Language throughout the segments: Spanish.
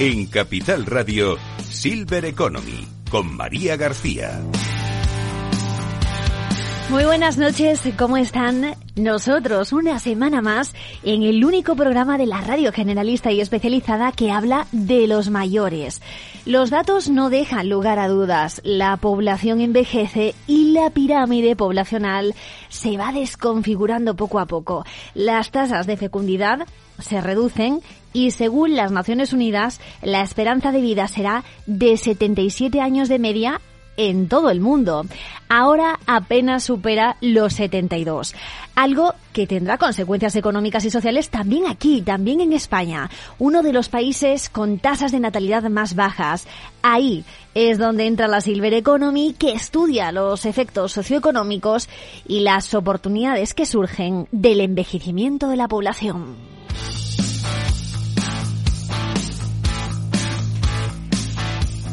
En Capital Radio, Silver Economy, con María García. Muy buenas noches, ¿cómo están? Nosotros, una semana más, en el único programa de la radio generalista y especializada que habla de los mayores. Los datos no dejan lugar a dudas. La población envejece y la pirámide poblacional se va desconfigurando poco a poco. Las tasas de fecundidad se reducen y según las Naciones Unidas, la esperanza de vida será de 77 años de media en todo el mundo. Ahora apenas supera los 72. Algo que tendrá consecuencias económicas y sociales también aquí, también en España, uno de los países con tasas de natalidad más bajas. Ahí es donde entra la Silver Economy que estudia los efectos socioeconómicos y las oportunidades que surgen del envejecimiento de la población.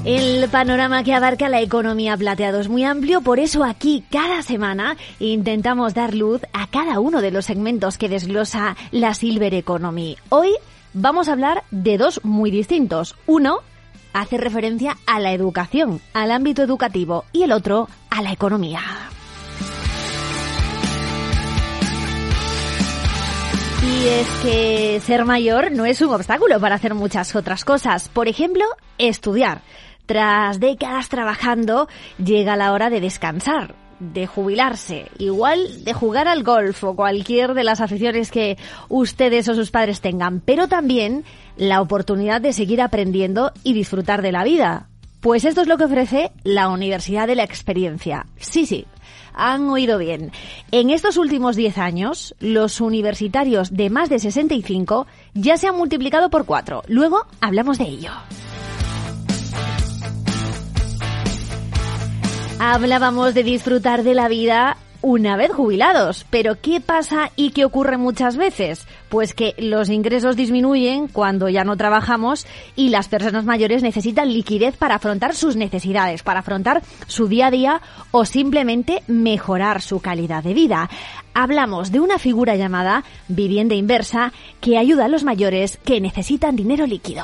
El panorama que abarca la economía plateado es muy amplio, por eso aquí cada semana intentamos dar luz a cada uno de los segmentos que desglosa la Silver Economy. Hoy vamos a hablar de dos muy distintos. Uno hace referencia a la educación, al ámbito educativo, y el otro a la economía. Y es que ser mayor no es un obstáculo para hacer muchas otras cosas. Por ejemplo, estudiar. Tras décadas trabajando, llega la hora de descansar, de jubilarse, igual de jugar al golf o cualquier de las aficiones que ustedes o sus padres tengan, pero también la oportunidad de seguir aprendiendo y disfrutar de la vida. Pues esto es lo que ofrece la Universidad de la Experiencia. Sí, sí, han oído bien. En estos últimos 10 años, los universitarios de más de 65 ya se han multiplicado por 4. Luego hablamos de ello. Hablábamos de disfrutar de la vida una vez jubilados. Pero ¿qué pasa y qué ocurre muchas veces? Pues que los ingresos disminuyen cuando ya no trabajamos y las personas mayores necesitan liquidez para afrontar sus necesidades, para afrontar su día a día o simplemente mejorar su calidad de vida. Hablamos de una figura llamada vivienda inversa que ayuda a los mayores que necesitan dinero líquido.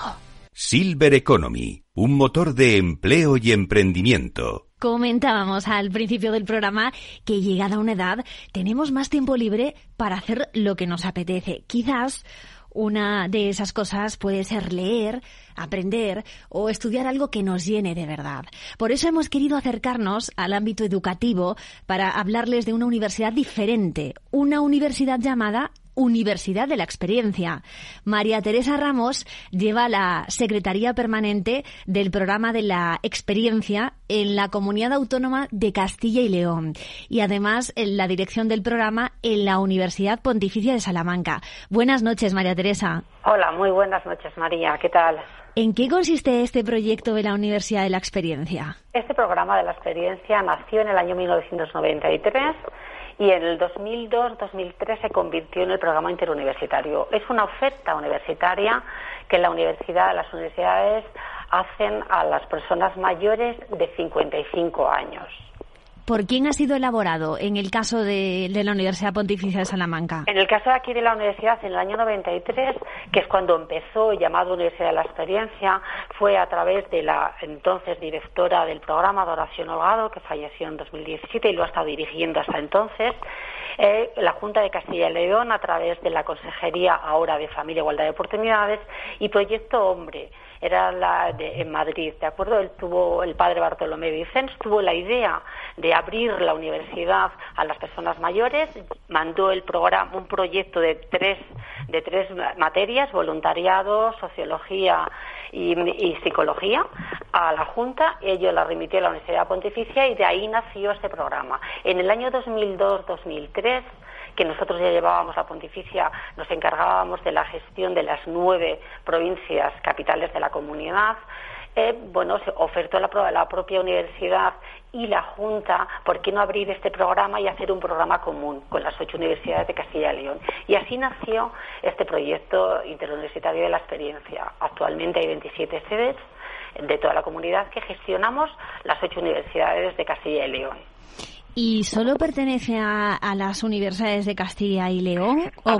Silver Economy, un motor de empleo y emprendimiento. Comentábamos al principio del programa que llegada una edad tenemos más tiempo libre para hacer lo que nos apetece. Quizás una de esas cosas puede ser leer, aprender o estudiar algo que nos llene de verdad. Por eso hemos querido acercarnos al ámbito educativo para hablarles de una universidad diferente, una universidad llamada Universidad de la Experiencia. María Teresa Ramos lleva la Secretaría Permanente del Programa de la Experiencia en la Comunidad Autónoma de Castilla y León y además en la dirección del programa en la Universidad Pontificia de Salamanca. Buenas noches, María Teresa. Hola, muy buenas noches, María. ¿Qué tal? ¿En qué consiste este proyecto de la Universidad de la Experiencia? Este programa de la experiencia nació en el año 1993 y en el 2002-2003 se convirtió en el programa interuniversitario. Es una oferta universitaria que la universidad, las universidades hacen a las personas mayores de 55 años. ¿Por quién ha sido elaborado en el caso de, la Universidad Pontificia de Salamanca? En el caso de aquí de la universidad, en el año 93, que es cuando empezó llamado Universidad de la Experiencia, fue a través de la entonces directora del programa, Doración Holgado, que falleció en 2017 y lo ha estado dirigiendo hasta entonces. Eh, la Junta de Castilla y León, a través de la Consejería ahora de Familia, Igualdad de Oportunidades, y Proyecto Hombre, era la de, en Madrid, ¿de acuerdo? Él tuvo, el padre Bartolomé Vicens tuvo la idea de abrir la universidad a las personas mayores, mandó el programa, un proyecto de tres, de tres materias, voluntariado, sociología y, psicología a la Junta, ello la remitió a la Universidad Pontificia y de ahí nació este programa. En el año 2002-2003 que nosotros ya llevábamos la pontificia, nos encargábamos de la gestión de las nueve provincias capitales de la comunidad. Eh, bueno, se ofertó la, la propia universidad y la Junta, ¿por qué no abrir este programa y hacer un programa común con las ocho universidades de Castilla y León? Y así nació este proyecto interuniversitario de la experiencia. Actualmente hay 27 sedes de toda la comunidad que gestionamos las ocho universidades de Castilla y León. ¿Y solo pertenece a, las universidades de Castilla y León o,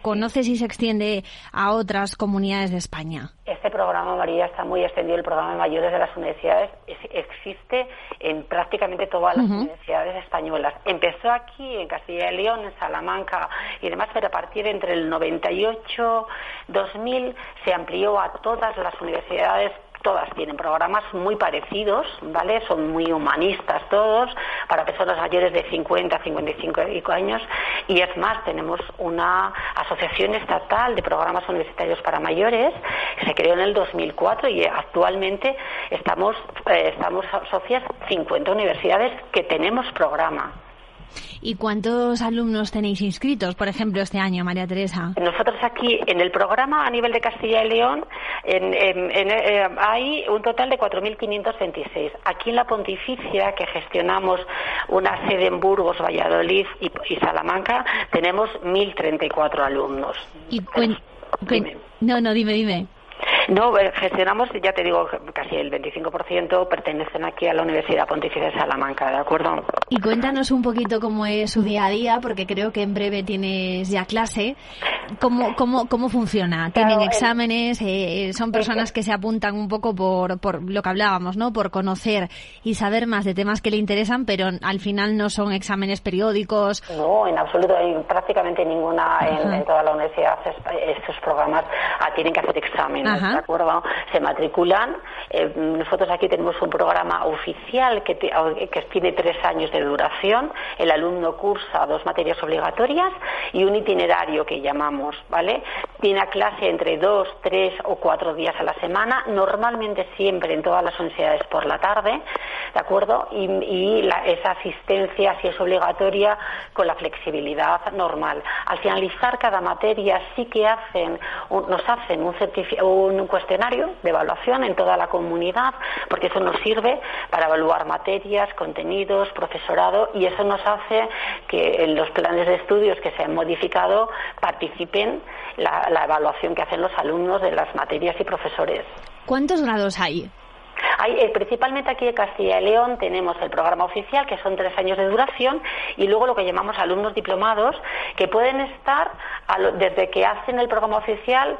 conoce si se extiende a otras comunidades de España? Este programa, María, está muy extendido. El programa de mayores de las universidades existe en prácticamente todas las universidades españolas. Empezó aquí, en Castilla y León, en Salamanca y demás, pero a partir entre el 98-2000 se amplió a todas las universidades todas tienen programas muy parecidos, ¿vale? Son muy humanistas todos, para personas mayores de 50, 55 años. Y es más, tenemos una asociación estatal de programas universitarios para mayores que se creó en el 2004 y actualmente estamos, eh, estamos socias 50 universidades que tenemos programa. ¿Y cuántos alumnos tenéis inscritos, por ejemplo, este año, María Teresa? Nosotros aquí, en el programa a nivel de Castilla y León, eh, hay un total de 4.526. Aquí en la Pontificia, que gestionamos una sede en Burgos, Valladolid y, Salamanca, tenemos 1.034 alumnos. ¿Y no, no, dime, dime. No, eh, gestionamos, ya te digo, casi el 25% pertenecen aquí a la Universidad Pontificia de Salamanca, ¿de acuerdo? Y cuéntanos un poquito cómo es su día a día, porque creo que en breve tienes ya clase. ¿Cómo, cómo, cómo funciona? ¿Tienen exámenes? Eh, ¿Son personas que se apuntan un poco por, por lo que hablábamos, ¿no? Por conocer y saber más de temas que le interesan, pero al final no son exámenes periódicos. No, en absoluto. prácticamente ninguna en, toda la universidad estos programas ah, tienen que hacer exámenes, ¿de acuerdo? Se matriculan. Eh, nosotros aquí tenemos un programa oficial que, tiene tres años de duración. El alumno cursa dos materias obligatorias y un itinerario que llamamos ¿vale? Tiene clase entre dos, tres o cuatro días a la semana, normalmente siempre en todas las universidades por la tarde, ¿de acuerdo? Y, esa asistencia, si es obligatoria, con la flexibilidad normal. Al finalizar cada materia sí que hacen, nos hacen un, un cuestionario de evaluación en toda la comunidad, porque eso nos sirve para evaluar materias, contenidos, profesorado, y eso nos hace que en los planes de estudios que se han modificado participen la, la evaluación que hacen los alumnos de las materias y profesores. ¿Cuántos grados hay? Hay, eh, principalmente aquí en Castilla y León tenemos el programa oficial, que son tres años de duración, y luego lo que llamamos alumnos diplomados, que pueden estar desde que hacen el programa oficial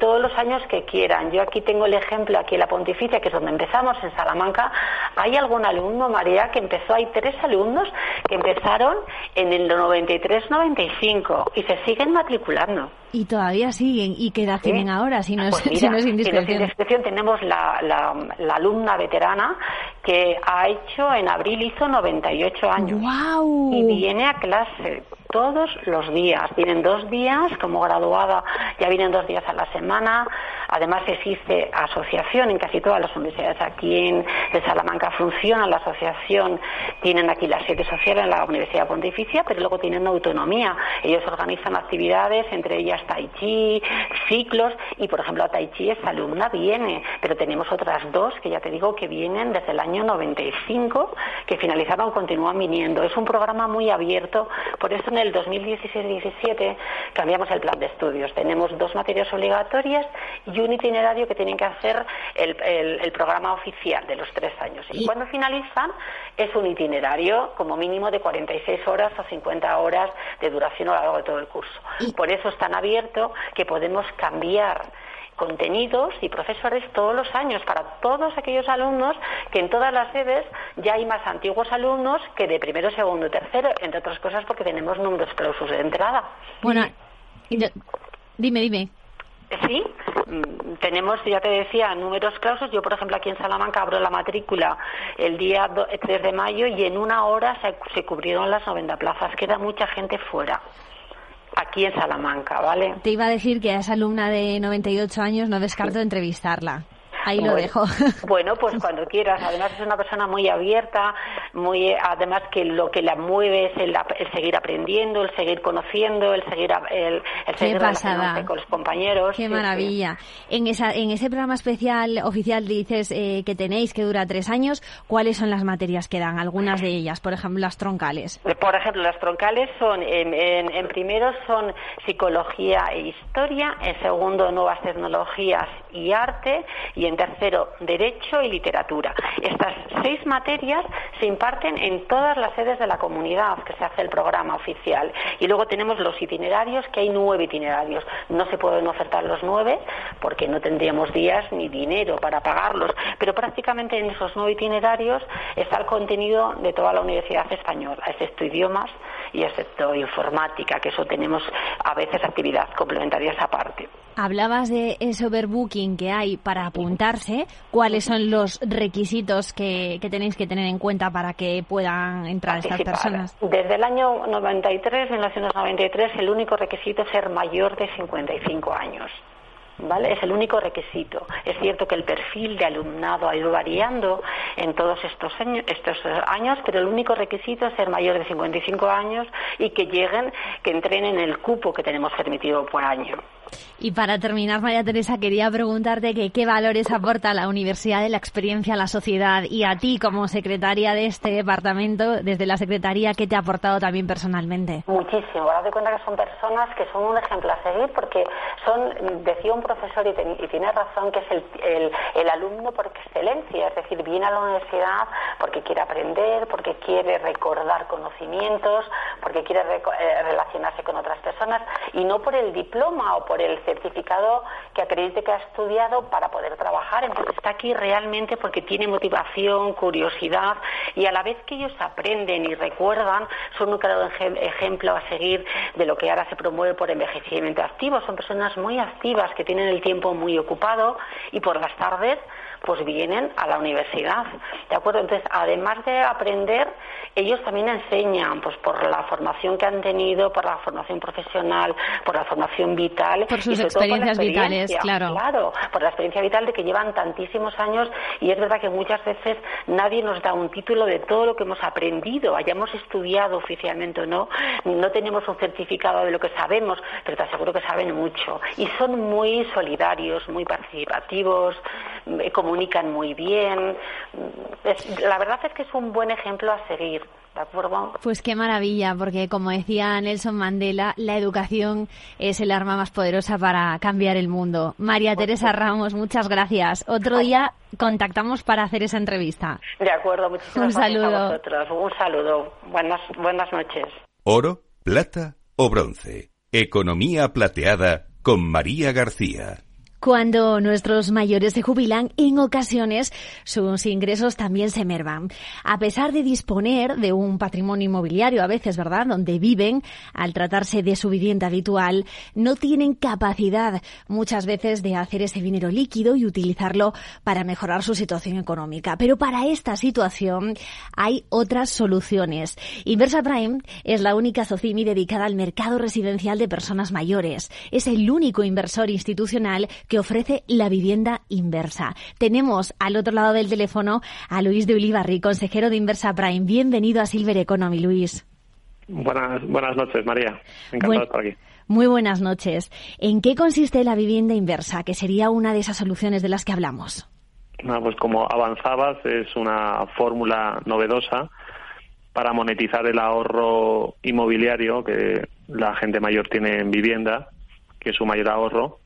todos los años que quieran. Yo aquí tengo el ejemplo, aquí en la Pontificia, que es donde empezamos, en Salamanca. Hay algún alumno, María, que empezó, hay tres alumnos que empezaron en el 93-95 y se siguen matriculando. Y todavía siguen. ¿Y qué edad tienen ahora? Si no, es, pues si no es indiscreción. tenemos la, la, alumna veterana que ha hecho, en abril hizo 98 años. ¡Wow! Y viene a clase todos los días. Vienen dos días como graduada, ya vienen dos días a la semana. Además existe asociación en casi todas las universidades. Aquí en de Salamanca funciona la asociación, tienen aquí la sede social en la Universidad Pontificia, pero luego tienen autonomía. Ellos organizan actividades, entre ellas Tai Chi, ciclos, y por ejemplo a Tai Chi esa alumna viene, pero tenemos otras dos que ya te digo que vienen desde el año 95, que finalizaron, continúan viniendo. Es un programa muy abierto, por eso en el 2016-17 cambiamos el plan de estudios. Tenemos dos materias obligatorias y un itinerario que tienen que hacer el, el, programa oficial de los tres años. Y, cuando finalizan es un itinerario como mínimo de 46 horas o 50 horas de duración a lo largo de todo el curso. Por eso es tan abierto que podemos cambiar contenidos y profesores todos los años para todos aquellos alumnos que en todas las sedes ya hay más antiguos alumnos que de primero, segundo y tercero, entre otras cosas porque tenemos números clausus de entrada. Bueno, dime, dime. Sí, mm, tenemos, ya te decía, números clausos. Yo, por ejemplo, aquí en Salamanca abro la matrícula el día 3 de mayo y en una hora se, se cubrieron las 90 plazas. Queda mucha gente fuera aquí en Salamanca, ¿vale? Te iba a decir que a esa alumna de 98 años no descarto entrevistarla. Ahí lo dejo. Bueno, pues cuando quieras. Además es una persona muy abierta, muy además que lo que la mueve es el, seguir aprendiendo, el seguir conociendo, el seguir el, seguir con los compañeros. Qué maravilla. En esa en ese programa especial oficial dices eh, que tenéis que dura tres años. ¿Cuáles son las materias que dan? Algunas de ellas, por ejemplo, las troncales. Por ejemplo, las troncales son en, en primero son psicología e historia, en segundo nuevas tecnologías y arte y en en tercero Derecho y Literatura. Estas seis materias se imparten en todas las sedes de la comunidad que se hace el programa oficial. Y luego tenemos los itinerarios, que hay nueve itinerarios. No se pueden ofertar los nueve porque no tendríamos días ni dinero para pagarlos, pero prácticamente en esos nueve itinerarios está el contenido de toda la Universidad Española, excepto idiomas y excepto informática, que eso tenemos a veces actividad complementarias aparte. Hablabas de ese overbooking que hay para apuntarse. ¿Cuáles son los requisitos que, tenéis que tener en cuenta para que puedan entrar estas personas? Desde el año 93, 1993, el único requisito es ser mayor de 55 años. Es el único requisito. Es cierto que el perfil de alumnado ha ido variando en todos estos años, estos años, pero el único requisito es ser mayor de 55 años y que lleguen, que entren en el cupo que tenemos permitido por año. Y para terminar, María Teresa, quería preguntarte que qué valores aporta la universidad de la experiencia a la sociedad y a ti como secretaria de este departamento, desde la secretaría, ¿qué te ha aportado también personalmente? Muchísimo. Haz de cuenta que son personas que son un ejemplo a seguir porque son, decía un profesor y, tiene razón, que es el, el, alumno por excelencia, es decir, viene a la universidad porque quiere aprender, porque quiere recordar conocimientos, porque quiere eh, relacionarse con otras personas y no por el diploma o por el certificado que acredite que ha estudiado para poder trabajar. Entonces está aquí realmente porque tiene motivación, curiosidad y a la vez que ellos aprenden y recuerdan, son un claro ejemplo a seguir de lo que ahora se promueve por envejecimiento activo. Son personas muy activas que tienen el tiempo muy ocupado y por las tardes pues vienen a la universidad, ¿de acuerdo? Entonces, además de aprender, ellos también enseñan, pues por la formación que han tenido, por la formación profesional, por la formación vital. Por sus experiencias vitales, claro. Claro, por la experiencia vital de que llevan tantísimos años y es verdad que muchas veces nadie nos da un título de todo lo que hemos aprendido, hayamos estudiado oficialmente o no, no tenemos un certificado de lo que sabemos, pero te aseguro que saben mucho y son muy solidarios, muy participativos, eh, comunican muy bien. la verdad es que es un buen ejemplo a seguir. ¿De acuerdo? Pues qué maravilla, porque como decía Nelson Mandela, la educación es el arma más poderosa para cambiar el mundo. María Teresa Ramos, muchas gracias. Otro día contactamos para hacer esa entrevista. De acuerdo, muchísimas Un gracias a vosotros. Un saludo. Buenas, buenas noches. Oro, plata o bronce. Economía plateada con María García. Cuando nuestros mayores se jubilan, en ocasiones sus ingresos también se mervan. A pesar de disponer de un patrimonio inmobiliario, a veces, ¿verdad?, donde viven, al tratarse de su vivienda habitual, no tienen capacidad muchas veces de hacer ese dinero líquido y utilizarlo para mejorar su situación económica. Pero para esta situación hay otras soluciones. Inversa Prime es la única SOCIMI dedicada al mercado residencial de personas mayores. Es el único inversor institucional que ofrece la vivienda inversa. Tenemos al otro lado del teléfono a Luis de Ulibarri, consejero de Inversa Prime. Bienvenido a Silver Economy, Luis. Buenas, buenas noches, María. Encantado de estar aquí. Muy buenas noches. ¿En qué consiste la vivienda inversa, que sería una de esas soluciones de las que hablamos? pues como avanzabas, es una fórmula novedosa para monetizar el ahorro inmobiliario que la gente mayor tiene en vivienda, que es su mayor ahorro,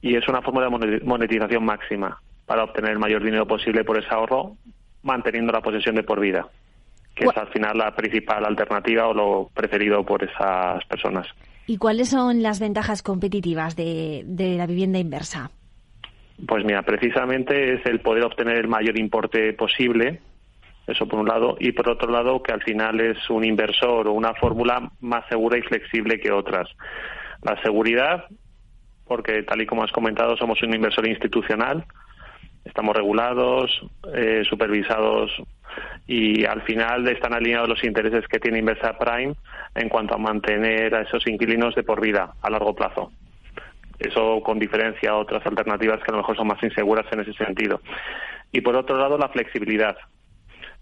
y es una forma de monetización máxima para obtener el mayor dinero posible por ese ahorro, manteniendo la posesión de por vida, que es al final la principal alternativa o lo preferido por esas personas. ¿Y cuáles son las ventajas competitivas de, de la vivienda inversa? Pues mira, precisamente es el poder obtener el mayor importe posible, eso por un lado, y por otro lado que al final es un inversor o una fórmula más segura y flexible que otras. La seguridad porque tal y como has comentado somos un inversor institucional, estamos regulados, eh, supervisados y al final están alineados los intereses que tiene Inversa Prime en cuanto a mantener a esos inquilinos de por vida a largo plazo. Eso con diferencia a otras alternativas que a lo mejor son más inseguras en ese sentido. Y por otro lado, la flexibilidad.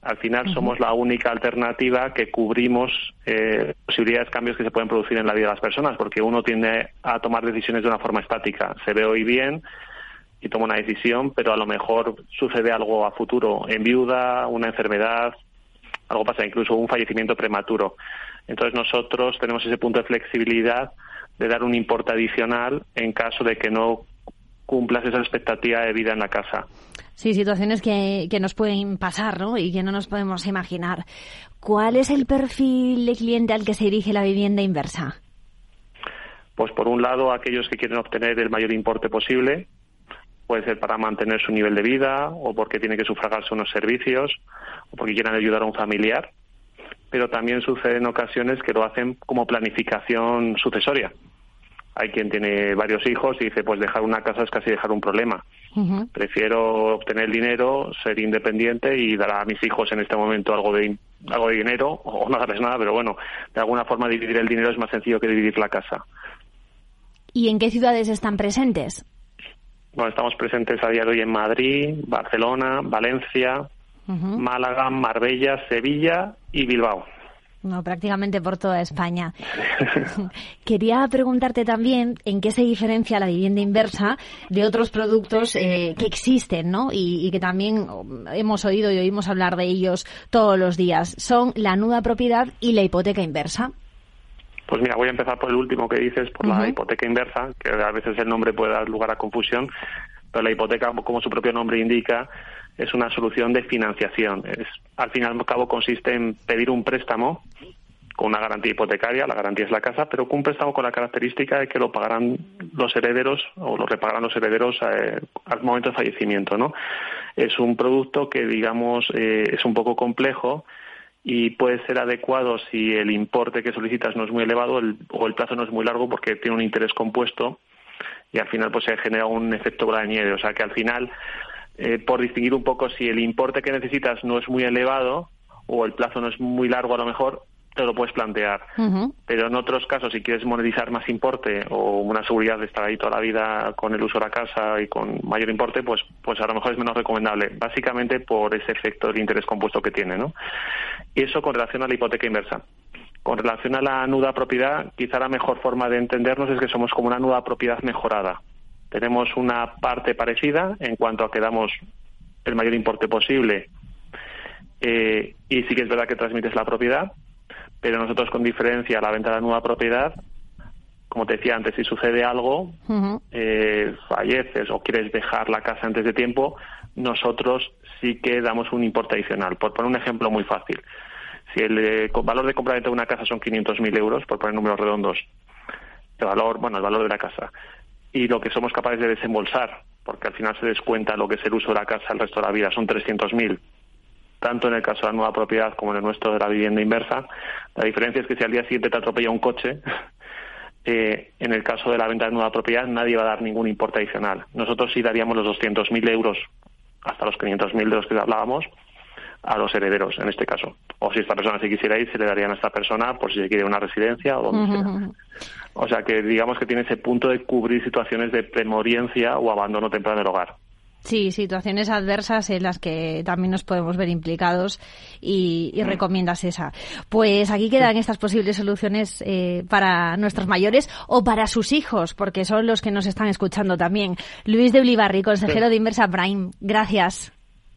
Al final somos la única alternativa que cubrimos eh, posibilidades de cambios que se pueden producir en la vida de las personas, porque uno tiende a tomar decisiones de una forma estática. Se ve hoy bien y toma una decisión, pero a lo mejor sucede algo a futuro, en viuda, una enfermedad, algo pasa, incluso un fallecimiento prematuro. Entonces nosotros tenemos ese punto de flexibilidad de dar un importe adicional en caso de que no cumplas esa expectativa de vida en la casa. Sí, situaciones que, que nos pueden pasar ¿no? y que no nos podemos imaginar. ¿Cuál es el perfil de cliente al que se dirige la vivienda inversa? Pues por un lado, aquellos que quieren obtener el mayor importe posible, puede ser para mantener su nivel de vida o porque tiene que sufragarse unos servicios o porque quieran ayudar a un familiar, pero también sucede en ocasiones que lo hacen como planificación sucesoria. Hay quien tiene varios hijos y dice, pues dejar una casa es casi dejar un problema. Prefiero obtener dinero, ser independiente y dar a mis hijos en este momento algo de, algo de dinero o no darles nada, pero bueno, de alguna forma dividir el dinero es más sencillo que dividir la casa. ¿Y en qué ciudades están presentes? Bueno, estamos presentes a día de hoy en Madrid, Barcelona, Valencia, Málaga, Marbella, Sevilla y Bilbao. No, prácticamente por toda España. Quería preguntarte también en qué se diferencia la vivienda inversa de otros productos eh, que existen, ¿no? Y, que también hemos oído y oímos hablar de ellos todos los días. Son la nuda propiedad y la hipoteca inversa. Pues mira, voy a empezar por el último que dices, por la hipoteca inversa, que a veces el nombre puede dar lugar a confusión, pero la hipoteca, como su propio nombre indica, es una solución de financiación. Es, al fin y al cabo consiste en pedir un préstamo con una garantía hipotecaria, la garantía es la casa, pero con un préstamo con la característica de que lo pagarán los herederos o lo repagarán los herederos eh, al momento de fallecimiento, ¿no? Es un producto que, digamos, eh, es un poco complejo y puede ser adecuado si el importe que solicitas no es muy elevado o el plazo no es muy largo porque tiene un interés compuesto y al final pues se genera un efecto bola de nieve. O sea que al final, eh, por distinguir un poco si el importe que necesitas no es muy elevado o el plazo no es muy largo a lo mejor, te lo puedes plantear. Pero en otros casos, si quieres monetizar más importe o una seguridad de estar ahí toda la vida con el uso de la casa y con mayor importe, pues, pues a lo mejor es menos recomendable, básicamente por ese efecto de interés compuesto que tiene. ¿no? Y eso con relación a la hipoteca inversa. Con relación a la nuda propiedad, quizá la mejor forma de entendernos es que somos como una nuda propiedad mejorada. Tenemos una parte parecida en cuanto a que damos el mayor importe posible eh, y sí que es verdad que transmites la propiedad, pero nosotros con diferencia a la venta de la nueva propiedad, como te decía antes, si sucede algo, eh, falleces o quieres dejar la casa antes de tiempo, nosotros sí que damos un importe adicional. Por poner un ejemplo muy fácil, si el eh, valor de compra de una casa son 500.000 euros, por poner números redondos, el valor, bueno, el valor de la casa, y lo que somos capaces de desembolsar, porque al final se descuenta lo que es el uso de la casa el resto de la vida, son 300.000 tanto en el caso de la nueva propiedad como en el nuestro de la vivienda inversa. La diferencia es que si al día siguiente te atropella un coche, eh, en el caso de la venta de nueva propiedad nadie va a dar ningún importe adicional. Nosotros sí daríamos los 200.000 euros hasta los 500.000 de los que hablábamos a los herederos, en este caso. O si esta persona se quisiera ir, se le darían a esta persona por si se quiere una residencia o donde sea. O sea que digamos que tiene ese punto de cubrir situaciones de premoriencia o abandono temprano del hogar. Sí, situaciones adversas en las que también nos podemos ver implicados y, mm. recomiendas esa. Pues aquí quedan estas posibles soluciones eh, para nuestros mayores o para sus hijos, porque son los que nos están escuchando también. Luis de Ulibarri, consejero de Inversa Prime, gracias.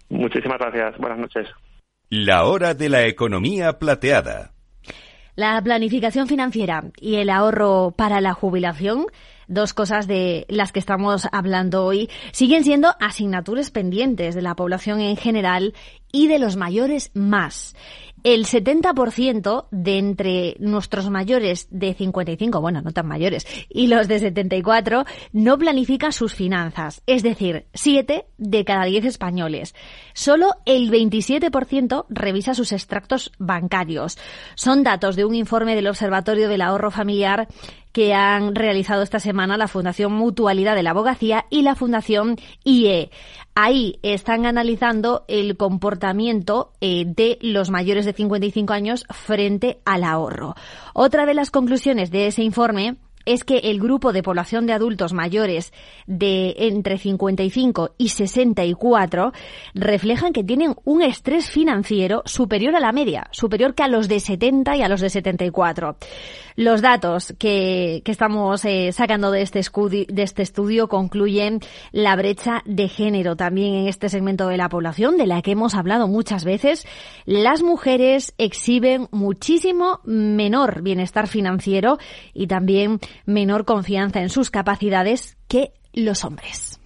Muchísimas gracias. Buenas noches. La hora de la economía plateada. La planificación financiera y el ahorro para la jubilación dos cosas de las que estamos hablando hoy siguen siendo asignaturas pendientes de la población en general y de los mayores más el 70% de entre nuestros mayores de 55, bueno, no tan mayores, y los de 74, no planifican sus finanzas. Es decir, 7 de cada 10 españoles. Solo el 27% revisa sus extractos bancarios. Son datos de un informe del Observatorio del Ahorro Familiar que han realizado esta semana la Fundación Mutualidad de la Abogacía y la Fundación IE. Ahí están analizando el comportamiento eh, de los mayores de 55 años frente al ahorro. Otra de las conclusiones de ese informe es que el grupo de población de adultos mayores de entre 55 y 64 reflejan que tienen un estrés financiero superior a la media, superior que a los de 70 y a los de 74. Los datos que, estamos eh, sacando este, de este estudio concluyen la brecha de género también en este segmento de la población, de la que hemos hablado muchas veces. Las mujeres exhiben muchísimo menor bienestar financiero y también menor confianza en sus capacidades que los hombres.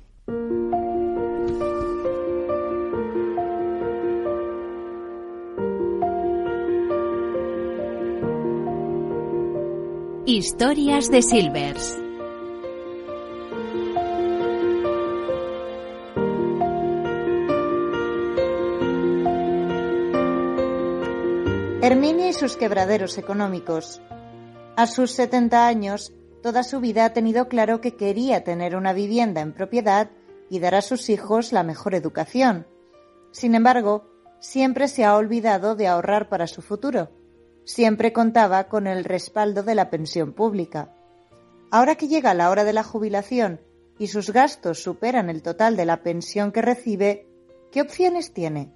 Historias de Silvers. Herminia y sus quebraderos económicos. A sus 70 años, toda su vida ha tenido claro que quería tener una vivienda en propiedad y dar a sus hijos la mejor educación. Sin embargo, siempre se ha olvidado de ahorrar para su futuro. Siempre contaba con el respaldo de la pensión pública. Ahora que llega la hora de la jubilación y sus gastos superan el total de la pensión que recibe, ¿qué opciones tiene?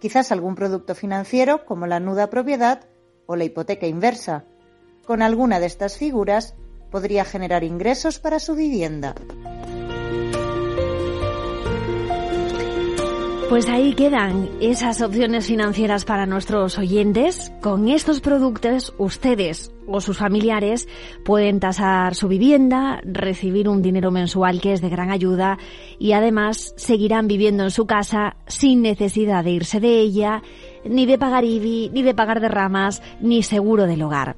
quizás algún producto financiero como la nuda propiedad o la hipoteca inversa. Con alguna de estas figuras podría generar ingresos para su vivienda. Pues ahí quedan esas opciones financieras para nuestros oyentes. Con estos productos ustedes o sus familiares pueden tasar su vivienda, recibir un dinero mensual que es de gran ayuda y además seguirán viviendo en su casa sin necesidad de irse de ella, ni de pagar IBI, ni de pagar derramas, ni seguro del hogar.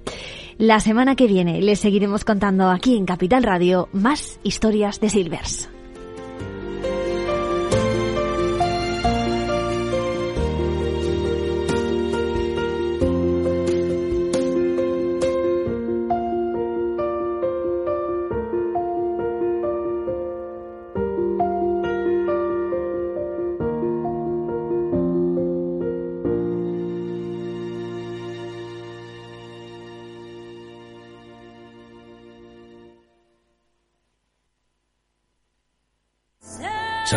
La semana que viene les seguiremos contando aquí en Capital Radio más historias de Silvers.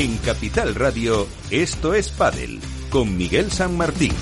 En Capital Radio, esto es Padel, con Miguel San Martín.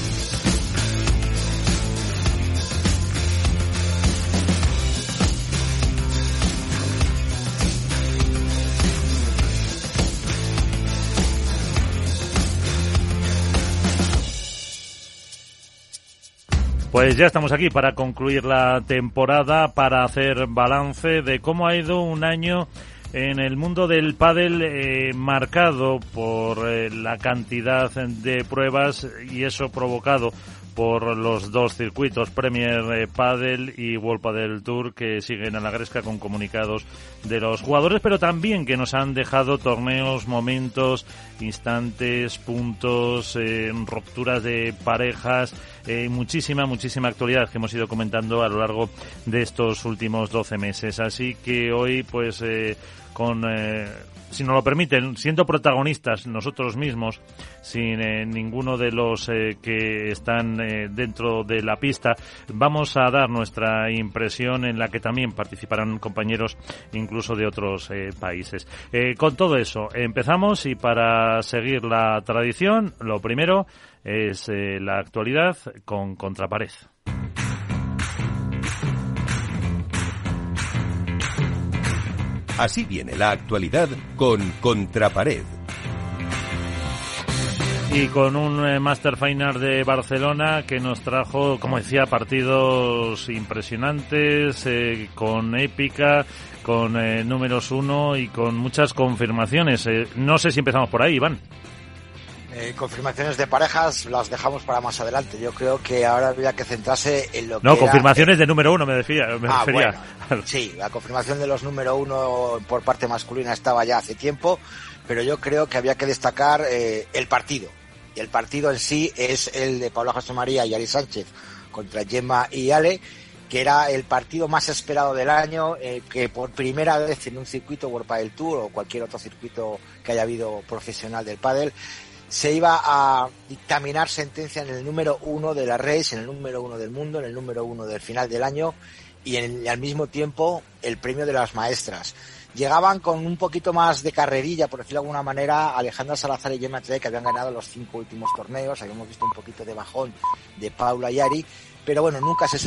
Pues ya estamos aquí para concluir la temporada, para hacer balance de cómo ha ido un año en el mundo del pádel eh, marcado por eh, la cantidad de pruebas y eso provocado por los dos circuitos Premier eh, Padel y World Padel Tour que siguen a la gresca con comunicados de los jugadores, pero también que nos han dejado torneos, momentos, instantes, puntos, rupturas de parejas, muchísima, muchísima actualidad que hemos ido comentando a lo largo de estos últimos 12 meses. Así que hoy, pues, con, eh, si nos lo permiten, siendo protagonistas nosotros mismos, sin eh, ninguno de los eh, que están dentro de la pista, vamos a dar nuestra impresión en la que también participarán compañeros incluso de otros países. con todo eso, empezamos y para seguir la tradición, lo primero es la actualidad con Contrapared. Así viene la actualidad con Contrapared. Y con un eh, Master Final de Barcelona que nos trajo, como decía, partidos impresionantes, eh, con épica, con eh, números uno y con muchas confirmaciones. no sé si empezamos por ahí, Iván. Eh, confirmaciones de parejas las dejamos para más adelante. Yo creo que ahora habría que centrarse en lo que. No, confirmaciones de número uno, me, decía, me ah, refería. sí, la confirmación de los número uno por parte masculina estaba ya hace tiempo, pero yo creo que había que destacar eh, el partido. Y el partido en sí es el de Pablo José María y Ari Sánchez contra Gemma y Ale que era el partido más esperado del año, eh, que por primera vez en un circuito World Padel Tour o cualquier otro circuito que haya habido profesional del pádel se iba a dictaminar sentencia en el número uno de la race, en el número uno del mundo, en el número uno del final del año y, en al mismo tiempo el premio de las maestras. Llegaban con un poquito más de carrerilla, por decirlo de alguna manera, Alejandra Salazar y Gemma que habían ganado los cinco últimos torneos. Habíamos visto un poquito de bajón de Paula y Ari, pero bueno, nunca se sabe